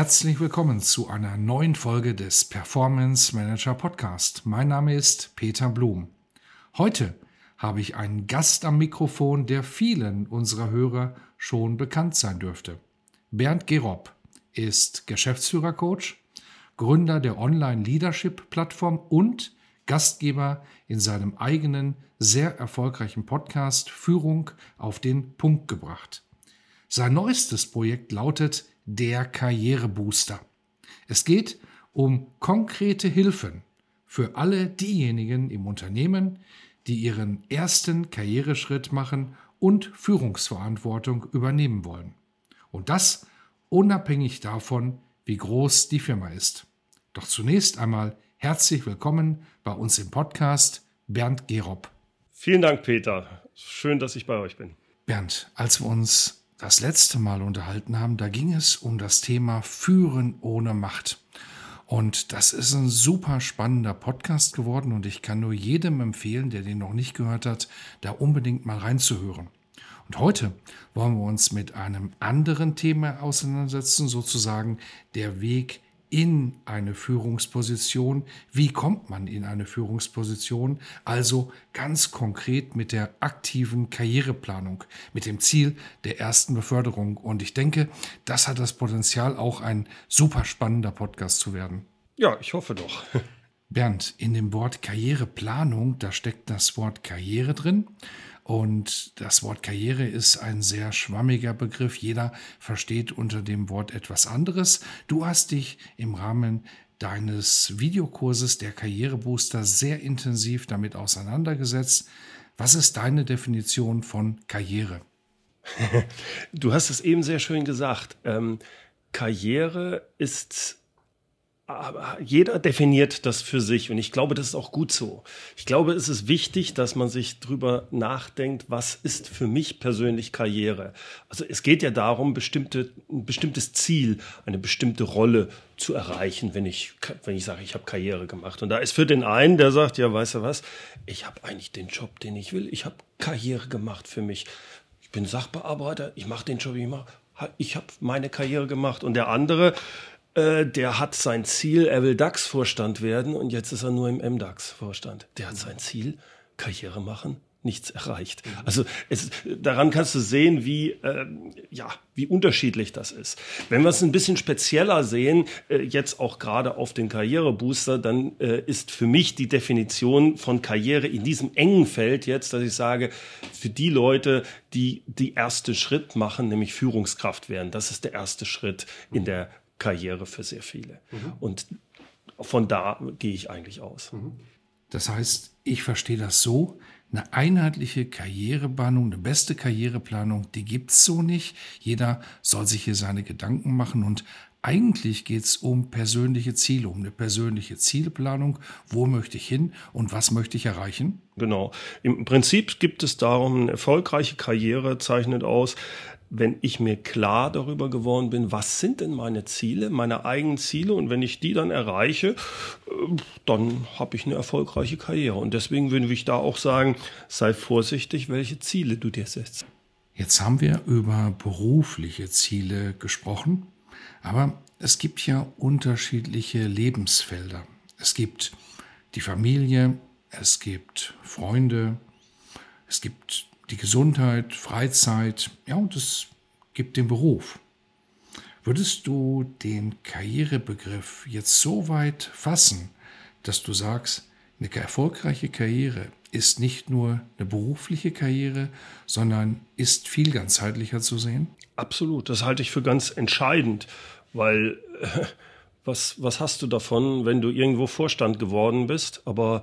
Herzlich willkommen zu einer neuen Folge des Performance Manager Podcast. Mein Name ist Peter Blum. Heute habe ich einen Gast am Mikrofon, der vielen unserer Hörer schon bekannt sein dürfte. Bernd Gerob ist Geschäftsführercoach, Gründer der Online-Leadership-Plattform und Gastgeber in seinem eigenen, sehr erfolgreichen Podcast Führung auf den Punkt gebracht. Sein neuestes Projekt lautet der Karrierebooster. Es geht um konkrete Hilfen für alle diejenigen im Unternehmen, die ihren ersten Karriereschritt machen und Führungsverantwortung übernehmen wollen. Und das unabhängig davon, wie groß die Firma ist. Doch zunächst einmal herzlich willkommen bei uns im Podcast Bernd Gerob. Vielen Dank, Peter. Schön, dass ich bei euch bin. Bernd, als wir uns das letzte Mal unterhalten haben, da ging es um das Thema Führen ohne Macht. Und das ist ein super spannender Podcast geworden und ich kann nur jedem empfehlen, der den noch nicht gehört hat, da unbedingt mal reinzuhören. Und heute wollen wir uns mit einem anderen Thema auseinandersetzen, sozusagen der Weg in eine Führungsposition. Wie kommt man in eine Führungsposition? Also ganz konkret mit der aktiven Karriereplanung, mit dem Ziel der ersten Beförderung. Und ich denke, das hat das Potenzial, auch ein super spannender Podcast zu werden. Ja, ich hoffe doch. Bernd, in dem Wort Karriereplanung, da steckt das Wort Karriere drin. Und das Wort Karriere ist ein sehr schwammiger Begriff. Jeder versteht unter dem Wort etwas anderes. Du hast dich im Rahmen deines Videokurses der Karrierebooster sehr intensiv damit auseinandergesetzt. Was ist deine Definition von Karriere? Du hast es eben sehr schön gesagt. Ähm, Karriere ist jeder definiert das für sich und ich glaube, das ist auch gut so. Ich glaube, es ist wichtig, dass man sich drüber nachdenkt, was ist für mich persönlich Karriere. Also es geht ja darum, bestimmte, ein bestimmtes Ziel, eine bestimmte Rolle zu erreichen, wenn ich, wenn ich sage, ich habe Karriere gemacht. Und da ist für den einen, der sagt, ja, weißt du was, ich habe eigentlich den Job, den ich will. Ich habe Karriere gemacht für mich. Ich bin Sachbearbeiter, ich mache den Job, ich mache ich habe meine Karriere gemacht. Und der andere, äh, der hat sein Ziel, er will DAX-Vorstand werden und jetzt ist er nur im MDAX-Vorstand. Der hat sein Ziel, Karriere machen, nichts erreicht. Mhm. Also es, daran kannst du sehen, wie, äh, ja, wie unterschiedlich das ist. Wenn wir es ein bisschen spezieller sehen, äh, jetzt auch gerade auf den Karrierebooster, dann äh, ist für mich die Definition von Karriere in diesem engen Feld jetzt, dass ich sage, für die Leute, die die erste Schritt machen, nämlich Führungskraft werden, das ist der erste Schritt in der Karriere für sehr viele. Mhm. Und von da gehe ich eigentlich aus. Mhm. Das heißt, ich verstehe das so, eine einheitliche Karriereplanung, eine beste Karriereplanung, die gibt es so nicht. Jeder soll sich hier seine Gedanken machen und eigentlich geht es um persönliche Ziele, um eine persönliche Zielplanung. Wo möchte ich hin und was möchte ich erreichen? Genau. Im Prinzip gibt es darum, eine erfolgreiche Karriere zeichnet aus, wenn ich mir klar darüber geworden bin, was sind denn meine Ziele, meine eigenen Ziele und wenn ich die dann erreiche, äh, dann habe ich eine erfolgreiche Karriere. Und deswegen würde ich da auch sagen, sei vorsichtig, welche Ziele du dir setzt. Jetzt haben wir über berufliche Ziele gesprochen, aber es gibt ja unterschiedliche Lebensfelder. Es gibt die Familie, es gibt Freunde, es gibt die Gesundheit, Freizeit, ja, und es gibt den Beruf. Würdest du den Karrierebegriff jetzt so weit fassen, dass du sagst, eine erfolgreiche Karriere ist nicht nur eine berufliche Karriere, sondern ist viel ganzheitlicher zu sehen? Absolut, das halte ich für ganz entscheidend, weil äh, was, was hast du davon, wenn du irgendwo Vorstand geworden bist, aber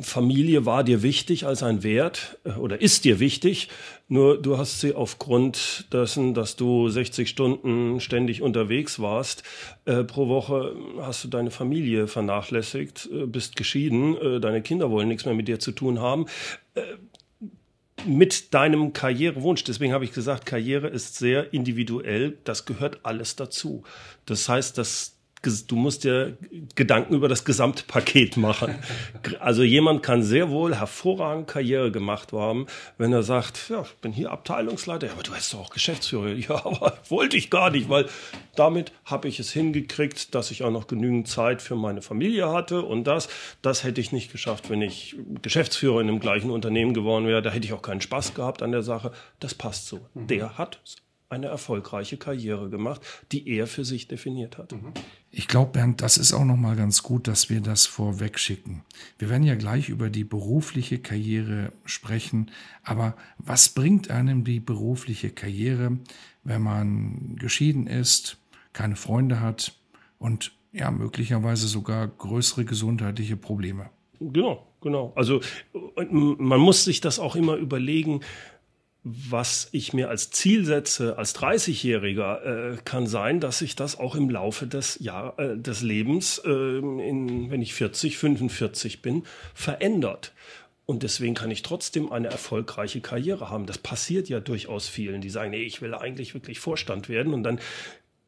Familie war dir wichtig als ein Wert äh, oder ist dir wichtig, nur du hast sie aufgrund dessen, dass du 60 Stunden ständig unterwegs warst, äh, pro Woche hast du deine Familie vernachlässigt, äh, bist geschieden, äh, deine Kinder wollen nichts mehr mit dir zu tun haben. Äh, mit deinem Karrierewunsch. Deswegen habe ich gesagt, Karriere ist sehr individuell. Das gehört alles dazu. Das heißt, dass du musst dir Gedanken über das Gesamtpaket machen. Also jemand kann sehr wohl hervorragend Karriere gemacht haben, wenn er sagt, ja, ich bin hier Abteilungsleiter, ja, aber du bist doch auch Geschäftsführer. Ja, aber wollte ich gar nicht, weil damit habe ich es hingekriegt, dass ich auch noch genügend Zeit für meine Familie hatte und das, das hätte ich nicht geschafft, wenn ich Geschäftsführer in einem gleichen Unternehmen geworden wäre. Da hätte ich auch keinen Spaß gehabt an der Sache. Das passt so. Mhm. Der hat eine erfolgreiche Karriere gemacht, die er für sich definiert hat. Mhm. Ich glaube, Bernd, das ist auch noch mal ganz gut, dass wir das vorweg schicken. Wir werden ja gleich über die berufliche Karriere sprechen, aber was bringt einem die berufliche Karriere, wenn man geschieden ist, keine Freunde hat und ja möglicherweise sogar größere gesundheitliche Probleme? Genau, genau. Also man muss sich das auch immer überlegen was ich mir als Ziel setze als 30-Jähriger, äh, kann sein, dass sich das auch im Laufe des, Jahr, äh, des Lebens, äh, in, wenn ich 40, 45 bin, verändert. Und deswegen kann ich trotzdem eine erfolgreiche Karriere haben. Das passiert ja durchaus vielen, die sagen, nee, ich will eigentlich wirklich Vorstand werden. Und dann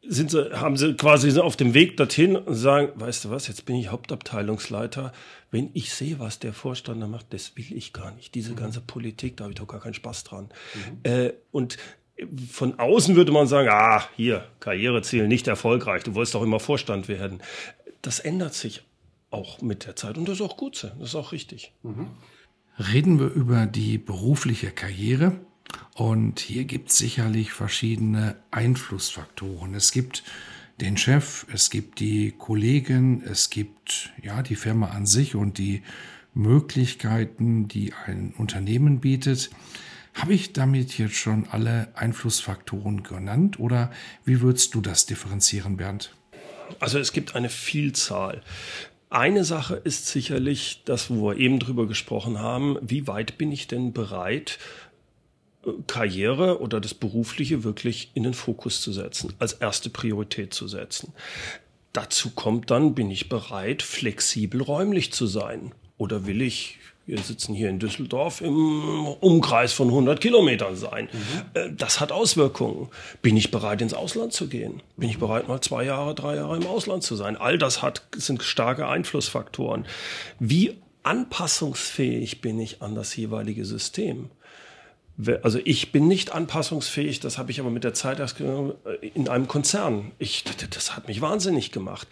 sind sie, haben sie quasi auf dem Weg dorthin und sagen, weißt du was, jetzt bin ich Hauptabteilungsleiter. Wenn ich sehe, was der Vorstand da macht, das will ich gar nicht. Diese mhm. ganze Politik, da habe ich doch gar keinen Spaß dran. Mhm. Äh, und von außen würde man sagen, ah, hier, Karriereziel nicht erfolgreich, du wolltest doch immer Vorstand werden. Das ändert sich auch mit der Zeit und das ist auch gut so, das ist auch richtig. Mhm. Reden wir über die berufliche Karriere. Und hier gibt es sicherlich verschiedene Einflussfaktoren. Es gibt den Chef, es gibt die Kollegen, es gibt ja die Firma an sich und die Möglichkeiten, die ein Unternehmen bietet. Habe ich damit jetzt schon alle Einflussfaktoren genannt oder wie würdest du das differenzieren, Bernd? Also es gibt eine Vielzahl. Eine Sache ist sicherlich das, wo wir eben drüber gesprochen haben, wie weit bin ich denn bereit, Karriere oder das Berufliche wirklich in den Fokus zu setzen, als erste Priorität zu setzen. Dazu kommt dann, bin ich bereit, flexibel räumlich zu sein? Oder will ich, wir sitzen hier in Düsseldorf, im Umkreis von 100 Kilometern sein? Mhm. Das hat Auswirkungen. Bin ich bereit, ins Ausland zu gehen? Bin ich bereit, mal zwei Jahre, drei Jahre im Ausland zu sein? All das hat, sind starke Einflussfaktoren. Wie anpassungsfähig bin ich an das jeweilige System? Also ich bin nicht anpassungsfähig, das habe ich aber mit der Zeit erst in einem Konzern. Ich, das hat mich wahnsinnig gemacht.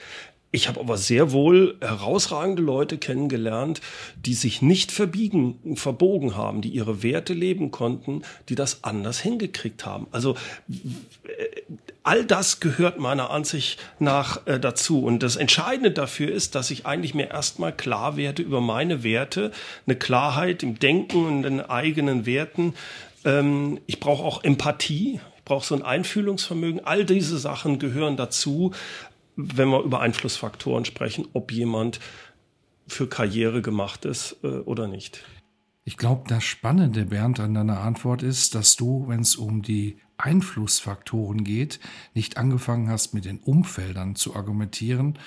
Ich habe aber sehr wohl herausragende Leute kennengelernt, die sich nicht verbiegen, verbogen haben, die ihre Werte leben konnten, die das anders hingekriegt haben. Also all das gehört meiner Ansicht nach äh, dazu. Und das Entscheidende dafür ist, dass ich eigentlich mir erstmal klar werde über meine Werte, eine Klarheit im Denken und den eigenen Werten. Ähm, ich brauche auch Empathie. Ich brauche so ein Einfühlungsvermögen. All diese Sachen gehören dazu wenn wir über Einflussfaktoren sprechen, ob jemand für Karriere gemacht ist äh, oder nicht. Ich glaube, das Spannende, Bernd, an deiner Antwort ist, dass du, wenn es um die Einflussfaktoren geht, nicht angefangen hast, mit den Umfeldern zu argumentieren,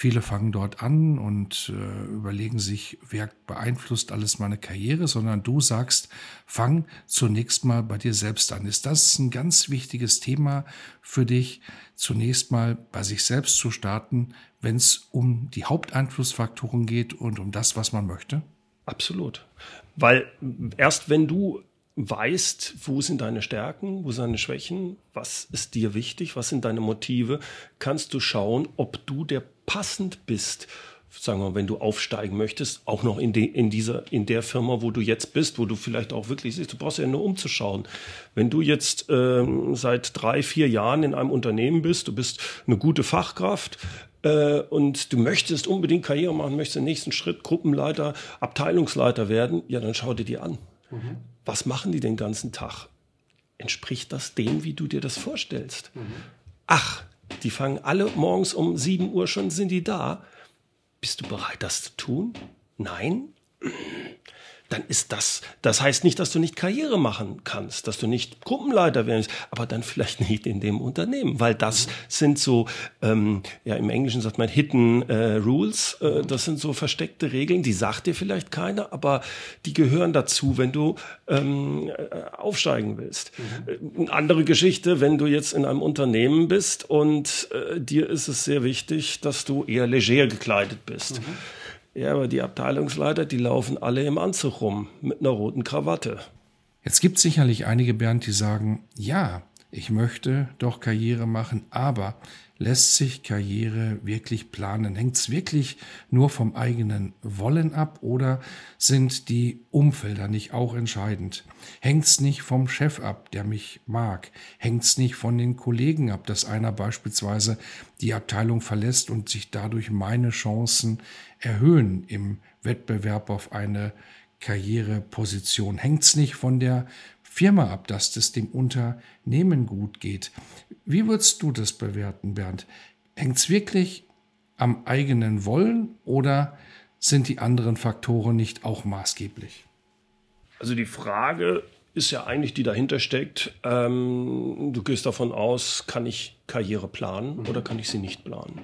Viele fangen dort an und äh, überlegen sich, wer beeinflusst alles meine Karriere, sondern du sagst, fang zunächst mal bei dir selbst an. Ist das ein ganz wichtiges Thema für dich, zunächst mal bei sich selbst zu starten, wenn es um die Haupteinflussfaktoren geht und um das, was man möchte? Absolut. Weil erst wenn du weißt, wo sind deine Stärken, wo sind deine Schwächen, was ist dir wichtig, was sind deine Motive, kannst du schauen, ob du der passend bist sagen wir, wenn du aufsteigen möchtest, auch noch in, de, in dieser, in der Firma, wo du jetzt bist, wo du vielleicht auch wirklich siehst, du brauchst ja nur umzuschauen. Wenn du jetzt ähm, seit drei, vier Jahren in einem Unternehmen bist, du bist eine gute Fachkraft, äh, und du möchtest unbedingt Karriere machen, möchtest den nächsten Schritt Gruppenleiter, Abteilungsleiter werden, ja, dann schau dir die an. Mhm was machen die den ganzen Tag? Entspricht das dem, wie du dir das vorstellst? Mhm. Ach, die fangen alle morgens um 7 Uhr schon, sind die da. Bist du bereit, das zu tun? Nein, dann ist das, das heißt nicht, dass du nicht Karriere machen kannst, dass du nicht Gruppenleiter werden aber dann vielleicht nicht in dem Unternehmen, weil das mhm. sind so, ähm, ja im Englischen sagt man Hidden äh, Rules, äh, das sind so versteckte Regeln, die sagt dir vielleicht keiner, aber die gehören dazu, wenn du ähm, äh, aufsteigen willst. Mhm. Eine andere Geschichte, wenn du jetzt in einem Unternehmen bist und äh, dir ist es sehr wichtig, dass du eher leger gekleidet bist. Mhm ja, aber die Abteilungsleiter, die laufen alle im Anzug rum mit einer roten Krawatte. Jetzt gibt es sicherlich einige Bernd, die sagen, ja, ich möchte doch Karriere machen, aber lässt sich Karriere wirklich planen? Hängt es wirklich nur vom eigenen Wollen ab oder sind die Umfelder nicht auch entscheidend? Hängt es nicht vom Chef ab, der mich mag? Hängt es nicht von den Kollegen ab, dass einer beispielsweise die Abteilung verlässt und sich dadurch meine Chancen erhöhen im Wettbewerb auf eine Karriereposition? Hängt es nicht von der Firma ab, dass es dem Unternehmen gut geht? Wie würdest du das bewerten, Bernd? Hängt es wirklich am eigenen Wollen oder sind die anderen Faktoren nicht auch maßgeblich? Also die Frage ist ja eigentlich, die dahinter steckt. Ähm, du gehst davon aus, kann ich Karriere planen oder kann ich sie nicht planen?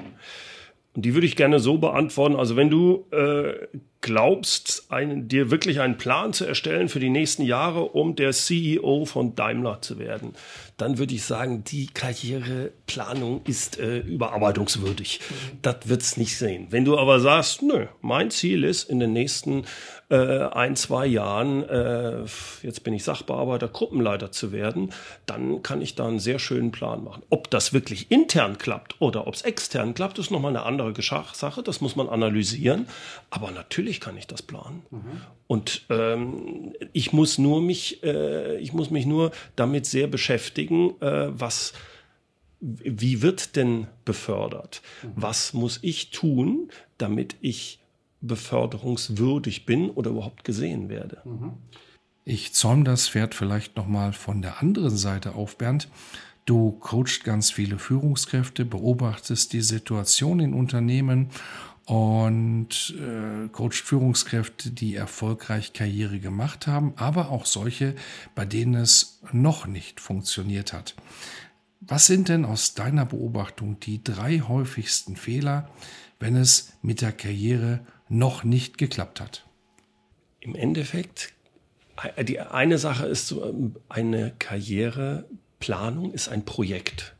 Und die würde ich gerne so beantworten. Also wenn du äh, glaubst, ein, dir wirklich einen Plan zu erstellen für die nächsten Jahre, um der CEO von Daimler zu werden, dann würde ich sagen, die Karriereplanung ist äh, überarbeitungswürdig. Mhm. Das wird's nicht sehen. Wenn du aber sagst, nö, mein Ziel ist in den nächsten äh, ein, zwei Jahren, äh, jetzt bin ich Sachbearbeiter, Gruppenleiter zu werden, dann kann ich da einen sehr schönen Plan machen. Ob das wirklich intern klappt oder ob es extern klappt, ist nochmal eine andere Sache. Das muss man analysieren. Aber natürlich kann ich das planen. Mhm. Und ähm, ich muss nur mich, äh, ich muss mich nur damit sehr beschäftigen, äh, was wie wird denn befördert? Mhm. Was muss ich tun, damit ich beförderungswürdig bin oder überhaupt gesehen werde. Ich zäume das Pferd vielleicht nochmal von der anderen Seite auf, Bernd. Du coachst ganz viele Führungskräfte, beobachtest die Situation in Unternehmen und äh, coacht Führungskräfte, die erfolgreich Karriere gemacht haben, aber auch solche, bei denen es noch nicht funktioniert hat. Was sind denn aus deiner Beobachtung die drei häufigsten Fehler, wenn es mit der Karriere noch nicht geklappt hat? Im Endeffekt, die eine Sache ist ähm, eine Karriereplanung ist ein Projekt.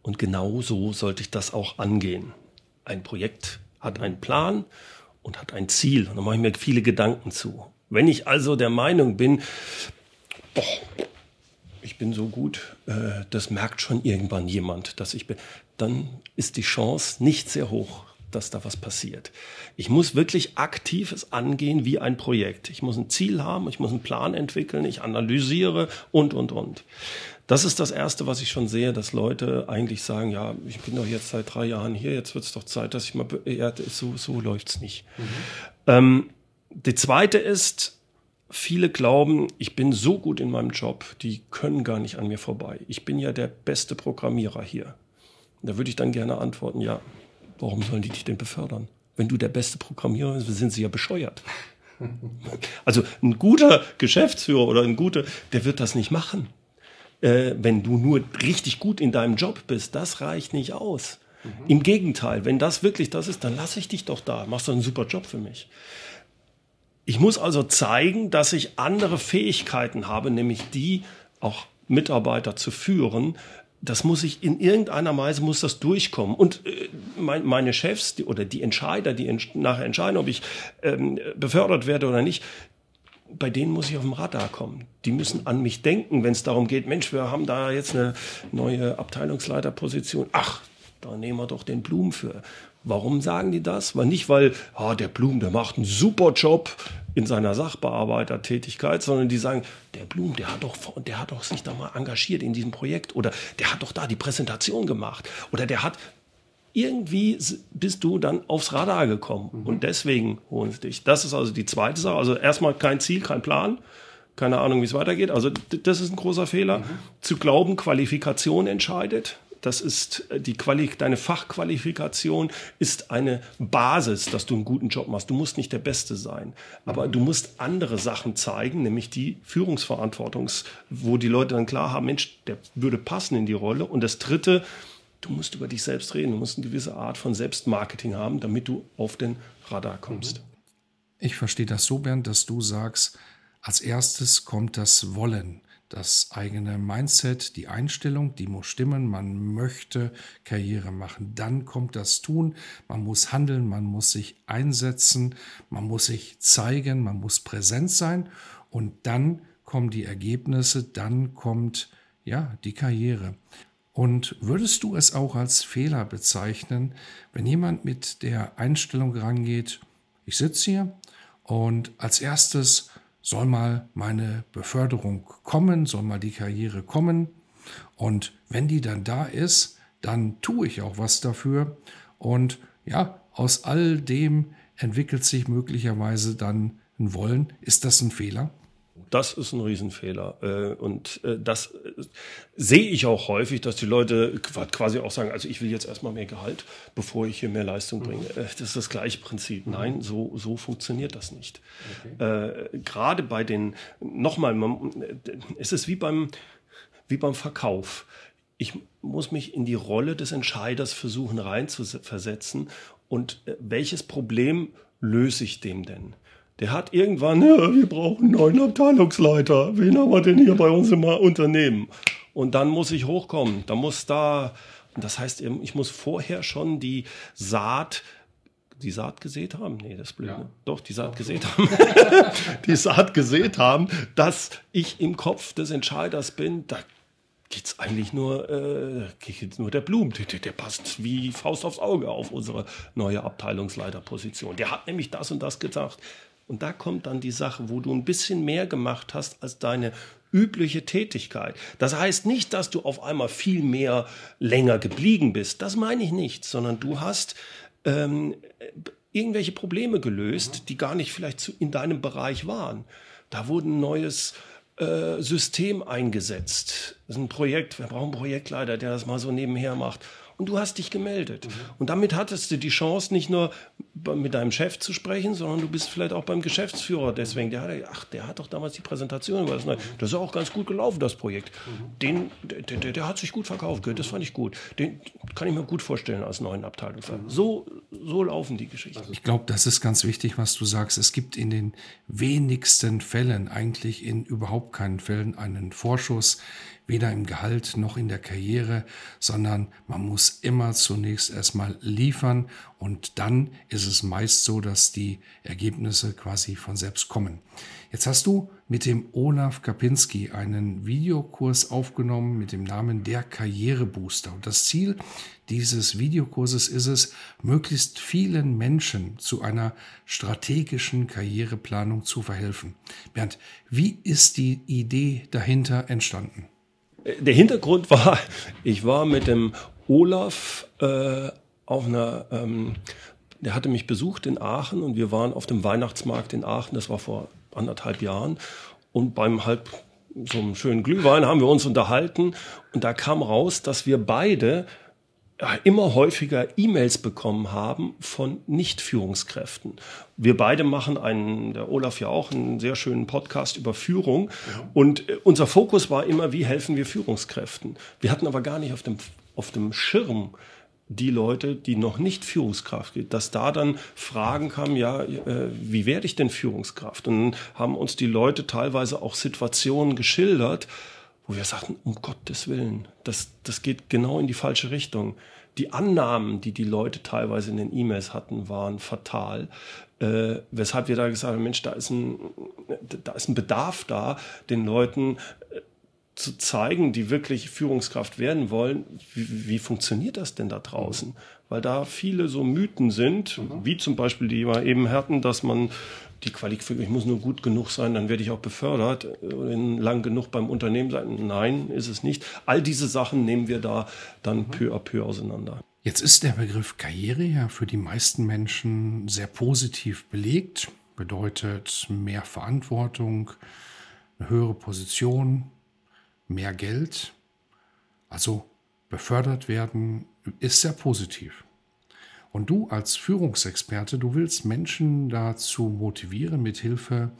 Und genau so sollte ich das auch angehen. Ein Projekt hat einen Plan und hat ein Ziel. Und da mache ich mir viele Gedanken zu. Wenn ich also der Meinung bin, boah, ich bin so gut, äh, das merkt schon irgendwann jemand, dass ich bin, dann ist die Chance nicht sehr hoch, dass da was passiert. Ich muss wirklich aktiv es angehen wie ein Projekt. Ich muss ein Ziel haben, ich muss einen Plan entwickeln, ich analysiere und, und, und. Das ist das Erste, was ich schon sehe, dass Leute eigentlich sagen, ja, ich bin doch jetzt seit drei Jahren hier, jetzt wird es doch Zeit, dass ich mal, ja, so, so läuft's nicht. Mhm. Ähm, die zweite ist, viele glauben, ich bin so gut in meinem Job, die können gar nicht an mir vorbei. Ich bin ja der beste Programmierer hier. Da würde ich dann gerne antworten, ja, Warum sollen die dich denn befördern? Wenn du der beste Programmierer bist, sind sie ja bescheuert. Also ein guter Geschäftsführer oder ein guter, der wird das nicht machen. Äh, wenn du nur richtig gut in deinem Job bist, das reicht nicht aus. Mhm. Im Gegenteil, wenn das wirklich das ist, dann lasse ich dich doch da. Machst du einen super Job für mich. Ich muss also zeigen, dass ich andere Fähigkeiten habe, nämlich die auch Mitarbeiter zu führen, das muss ich in irgendeiner Weise muss das durchkommen. Und äh, mein, meine Chefs die, oder die Entscheider, die ents nachher entscheiden, ob ich ähm, befördert werde oder nicht, bei denen muss ich auf dem Radar kommen. Die müssen an mich denken, wenn es darum geht, Mensch, wir haben da jetzt eine neue Abteilungsleiterposition. Ach, da nehmen wir doch den Blum für. Warum sagen die das? Weil nicht, weil ah, der Blum, der macht einen super Job in seiner Sachbearbeitertätigkeit, sondern die sagen, der Blum, der hat doch, der hat doch sich da mal engagiert in diesem Projekt oder der hat doch da die Präsentation gemacht oder der hat irgendwie bist du dann aufs Radar gekommen mhm. und deswegen holen sie dich. Das ist also die zweite Sache. Also erstmal kein Ziel, kein Plan, keine Ahnung, wie es weitergeht. Also das ist ein großer Fehler. Mhm. Zu glauben, Qualifikation entscheidet. das ist die Quali deine Fachqualifikation ist eine Basis, dass du einen guten Job machst. Du musst nicht der Beste sein, aber du musst andere Sachen zeigen, nämlich die Führungsverantwortungs, wo die Leute dann klar haben, Mensch, der würde passen in die Rolle. Und das Dritte, du musst über dich selbst reden. Du musst eine gewisse Art von Selbstmarketing haben, damit du auf den Radar kommst. Ich verstehe das so, Bernd, dass du sagst, als erstes kommt das Wollen das eigene Mindset, die Einstellung, die muss stimmen. Man möchte Karriere machen. Dann kommt das Tun. Man muss handeln, man muss sich einsetzen, man muss sich zeigen, man muss präsent sein. Und dann kommen die Ergebnisse, dann kommt ja die Karriere. Und würdest du es auch als Fehler bezeichnen, wenn jemand mit der Einstellung rangeht, ich sitze hier und als erstes soll mal meine Beförderung kommen, soll mal die Karriere kommen. Und wenn die dann da ist, dann tue ich auch was dafür. Und ja, aus all dem entwickelt sich möglicherweise dann ein Wollen. Ist das ein Fehler? Das ist ein Riesenfehler. Äh, und äh, das äh, sehe ich auch häufig, dass die Leute quasi auch sagen, also ich will jetzt erstmal mehr Gehalt, bevor ich hier mehr Leistung bringe. Mhm. Das ist das gleiche Prinzip. Mhm. Nein, so, so funktioniert das nicht. Okay. Gerade bei den, nochmal, es ist wie beim, wie beim Verkauf. Ich muss mich in die Rolle des Entscheiders versuchen reinzuversetzen und welches Problem löse ich dem denn? Der hat irgendwann, ja, wir brauchen einen neuen Abteilungsleiter. Wen haben wir denn hier bei uns im Unternehmen? Und dann muss ich hochkommen. Da muss da, das heißt, ich muss vorher schon die Saat die Saat gesät haben? Nee, das ist blöd. Ja. Ne? Doch, die Saat gesät haben. die Saat gesät haben, dass ich im Kopf des Entscheiders bin. Da geht's eigentlich nur, äh, geht's nur der Blum. Der, der, passt wie Faust aufs Auge auf unsere neue Abteilungsleiterposition. Der hat nämlich das und das gesagt. Und da kommt dann die Sache, wo du ein bisschen mehr gemacht hast als deine übliche Tätigkeit. Das heißt nicht, dass du auf einmal viel mehr länger geblieben bist. Das meine ich nicht, sondern du hast ähm, irgendwelche Probleme gelöst, die gar nicht vielleicht in deinem Bereich waren. Da wurde ein neues äh, System eingesetzt. Das ist ein Projekt, wir brauchen einen Projektleiter, der das mal so nebenher macht und du hast dich gemeldet. Mhm. Und damit hattest du die Chance, nicht nur mit deinem Chef zu sprechen, sondern du bist vielleicht auch beim Geschäftsführer. Deswegen, der hat, ach, der hat doch damals die Präsentation das, mhm. das ist auch ganz gut gelaufen, das Projekt. Mhm. Den, der, der, der, hat sich gut verkauft, das fand ich gut. Den kann ich mir gut vorstellen als neuen Abteilungsleiter. Mhm. So, so laufen die Geschichten. Ich glaube, das ist ganz wichtig, was du sagst. Es gibt in den wenigsten Fällen, eigentlich in überhaupt keinen Fällen, einen Vorschuss weder im Gehalt noch in der Karriere, sondern man muss immer zunächst erstmal liefern und dann ist es meist so, dass die Ergebnisse quasi von selbst kommen. Jetzt hast du mit dem Olaf Kapinski einen Videokurs aufgenommen mit dem Namen Der Karrierebooster. Und das Ziel dieses Videokurses ist es, möglichst vielen Menschen zu einer strategischen Karriereplanung zu verhelfen. Bernd, wie ist die Idee dahinter entstanden? der Hintergrund war, ich war mit dem Olaf äh, auf einer, ähm, der hatte mich besucht in Aachen und wir waren auf dem Weihnachtsmarkt in Aachen, das war vor anderthalb Jahren. Und beim halb so einem schönen Glühwein haben wir uns unterhalten und da kam raus, dass wir beide immer häufiger E-Mails bekommen haben von Nicht-Führungskräften. Wir beide machen einen, der Olaf ja auch, einen sehr schönen Podcast über Führung. Ja. Und äh, unser Fokus war immer, wie helfen wir Führungskräften? Wir hatten aber gar nicht auf dem, auf dem Schirm, die Leute, die noch nicht Führungskraft sind, dass da dann Fragen kamen, ja, äh, wie werde ich denn Führungskraft? Und dann haben uns die Leute teilweise auch Situationen geschildert, wo wir sagten, um Gottes Willen, das, das geht genau in die falsche Richtung. Die Annahmen, die die Leute teilweise in den E-Mails hatten, waren fatal. Äh, weshalb wir da gesagt haben, Mensch, da ist ein, da ist ein Bedarf da, den Leuten äh, zu zeigen, die wirklich Führungskraft werden wollen, wie, wie funktioniert das denn da draußen? Weil da viele so Mythen sind, mhm. wie zum Beispiel die wir eben hatten, dass man die Qualifikation, ich muss nur gut genug sein, dann werde ich auch befördert, äh, lang genug beim Unternehmen sein. Nein, ist es nicht. All diese Sachen nehmen wir da dann mhm. peu à peu auseinander. Jetzt ist der Begriff Karriere ja für die meisten Menschen sehr positiv belegt, bedeutet mehr Verantwortung, eine höhere Position, mehr Geld. Also befördert werden, ist sehr positiv. Und du als Führungsexperte, du willst Menschen dazu motivieren, mithilfe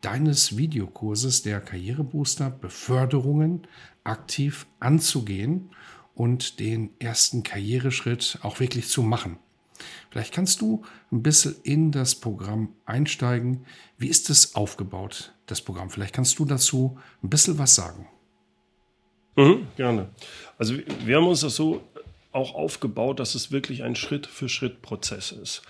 deines Videokurses der Karrierebooster Beförderungen aktiv anzugehen und den ersten Karriereschritt auch wirklich zu machen. Vielleicht kannst du ein bisschen in das Programm einsteigen. Wie ist es aufgebaut, das Programm? Vielleicht kannst du dazu ein bisschen was sagen. Mhm, gerne. Also wir haben uns das so auch aufgebaut, dass es wirklich ein Schritt-für-Schritt-Prozess ist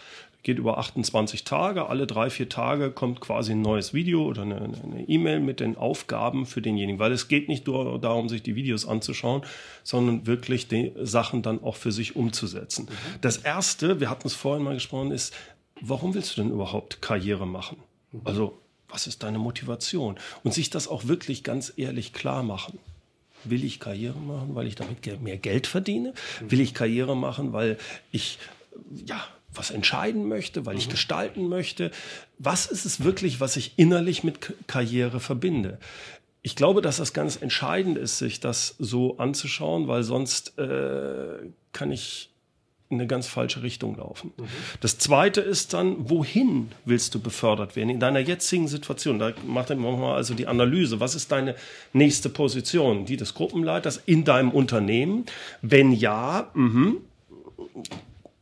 geht über 28 Tage. Alle drei, vier Tage kommt quasi ein neues Video oder eine E-Mail mit den Aufgaben für denjenigen, weil es geht nicht nur darum, sich die Videos anzuschauen, sondern wirklich die Sachen dann auch für sich umzusetzen. Mhm. Das erste, wir hatten es vorhin mal gesprochen, ist, warum willst du denn überhaupt Karriere machen? Mhm. Also, was ist deine Motivation? Und sich das auch wirklich ganz ehrlich klar machen. Will ich Karriere machen, weil ich damit mehr Geld verdiene? Mhm. Will ich Karriere machen, weil ich ja, was entscheiden möchte, weil ich mhm. gestalten möchte. Was ist es wirklich, was ich innerlich mit Karriere verbinde? Ich glaube, dass das ganz entscheidend ist, sich das so anzuschauen, weil sonst äh, kann ich in eine ganz falsche Richtung laufen. Mhm. Das zweite ist dann, wohin willst du befördert werden in deiner jetzigen Situation? Da macht man mal also die Analyse. Was ist deine nächste Position? Die des Gruppenleiters in deinem Unternehmen? Wenn ja, mh,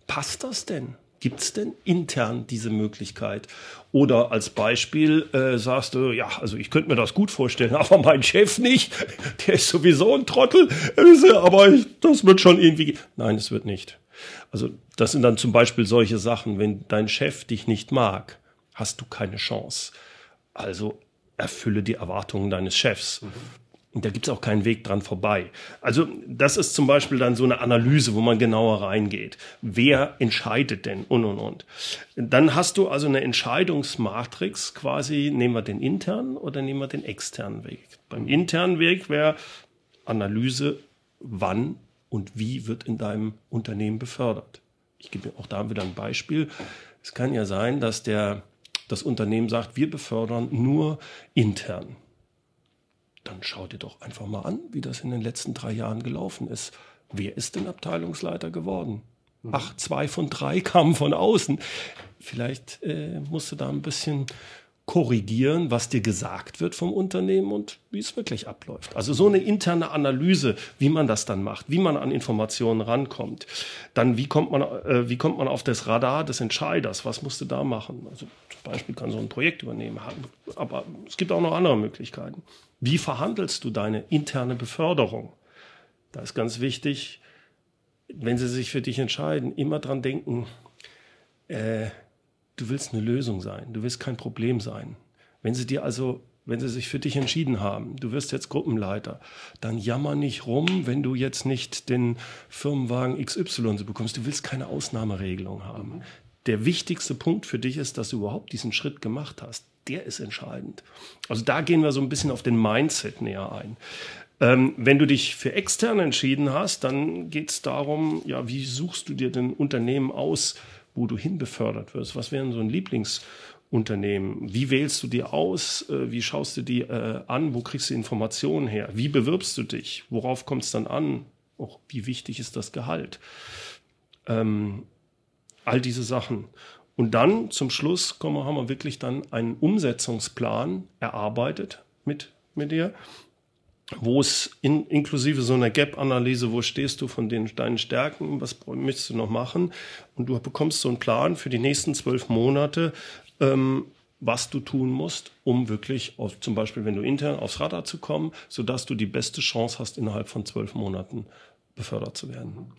passt das denn? Gibt es denn intern diese Möglichkeit? Oder als Beispiel äh, sagst du, ja, also ich könnte mir das gut vorstellen, aber mein Chef nicht. Der ist sowieso ein Trottel. Aber ich, das wird schon irgendwie. Nein, es wird nicht. Also das sind dann zum Beispiel solche Sachen, wenn dein Chef dich nicht mag, hast du keine Chance. Also erfülle die Erwartungen deines Chefs. Mhm. Und da gibt es auch keinen Weg dran vorbei. Also das ist zum Beispiel dann so eine Analyse, wo man genauer reingeht. Wer entscheidet denn und und und. Dann hast du also eine Entscheidungsmatrix quasi, nehmen wir den internen oder nehmen wir den externen Weg. Beim internen Weg wäre Analyse, wann und wie wird in deinem Unternehmen befördert. Ich gebe auch da wieder ein Beispiel. Es kann ja sein, dass der, das Unternehmen sagt, wir befördern nur intern dann schau dir doch einfach mal an, wie das in den letzten drei Jahren gelaufen ist. Wer ist denn Abteilungsleiter geworden? Ach, zwei von drei kamen von außen. Vielleicht äh, musst du da ein bisschen korrigieren, was dir gesagt wird vom Unternehmen und wie es wirklich abläuft. Also so eine interne Analyse, wie man das dann macht, wie man an Informationen rankommt. Dann wie kommt man, äh, wie kommt man auf das Radar des Entscheiders? Was musst du da machen? Also zum Beispiel kann so ein Projekt übernehmen, aber es gibt auch noch andere Möglichkeiten. Wie verhandelst du deine interne Beförderung? Da ist ganz wichtig, wenn sie sich für dich entscheiden, immer dran denken, äh, du willst eine Lösung sein, du willst kein Problem sein. Wenn sie dir also, wenn sie sich für dich entschieden haben, du wirst jetzt Gruppenleiter, dann jammer nicht rum, wenn du jetzt nicht den Firmenwagen XY bekommst. Du willst keine Ausnahmeregelung haben. Der wichtigste Punkt für dich ist, dass du überhaupt diesen Schritt gemacht hast der ist entscheidend. Also da gehen wir so ein bisschen auf den Mindset näher ein. Ähm, wenn du dich für extern entschieden hast, dann geht es darum, ja, wie suchst du dir denn Unternehmen aus, wo du hinbefördert wirst? Was wären so ein Lieblingsunternehmen? Wie wählst du die aus? Äh, wie schaust du die äh, an? Wo kriegst du Informationen her? Wie bewirbst du dich? Worauf kommt es dann an? Auch wie wichtig ist das Gehalt? Ähm, all diese Sachen. Und dann zum Schluss kommen, haben wir wirklich dann einen Umsetzungsplan erarbeitet mit, mit dir, wo es in, inklusive so einer Gap-Analyse, wo stehst du von den, deinen Stärken, was möchtest du noch machen? Und du bekommst so einen Plan für die nächsten zwölf Monate, ähm, was du tun musst, um wirklich, auf, zum Beispiel wenn du intern aufs Radar zu kommen, sodass du die beste Chance hast, innerhalb von zwölf Monaten befördert zu werden.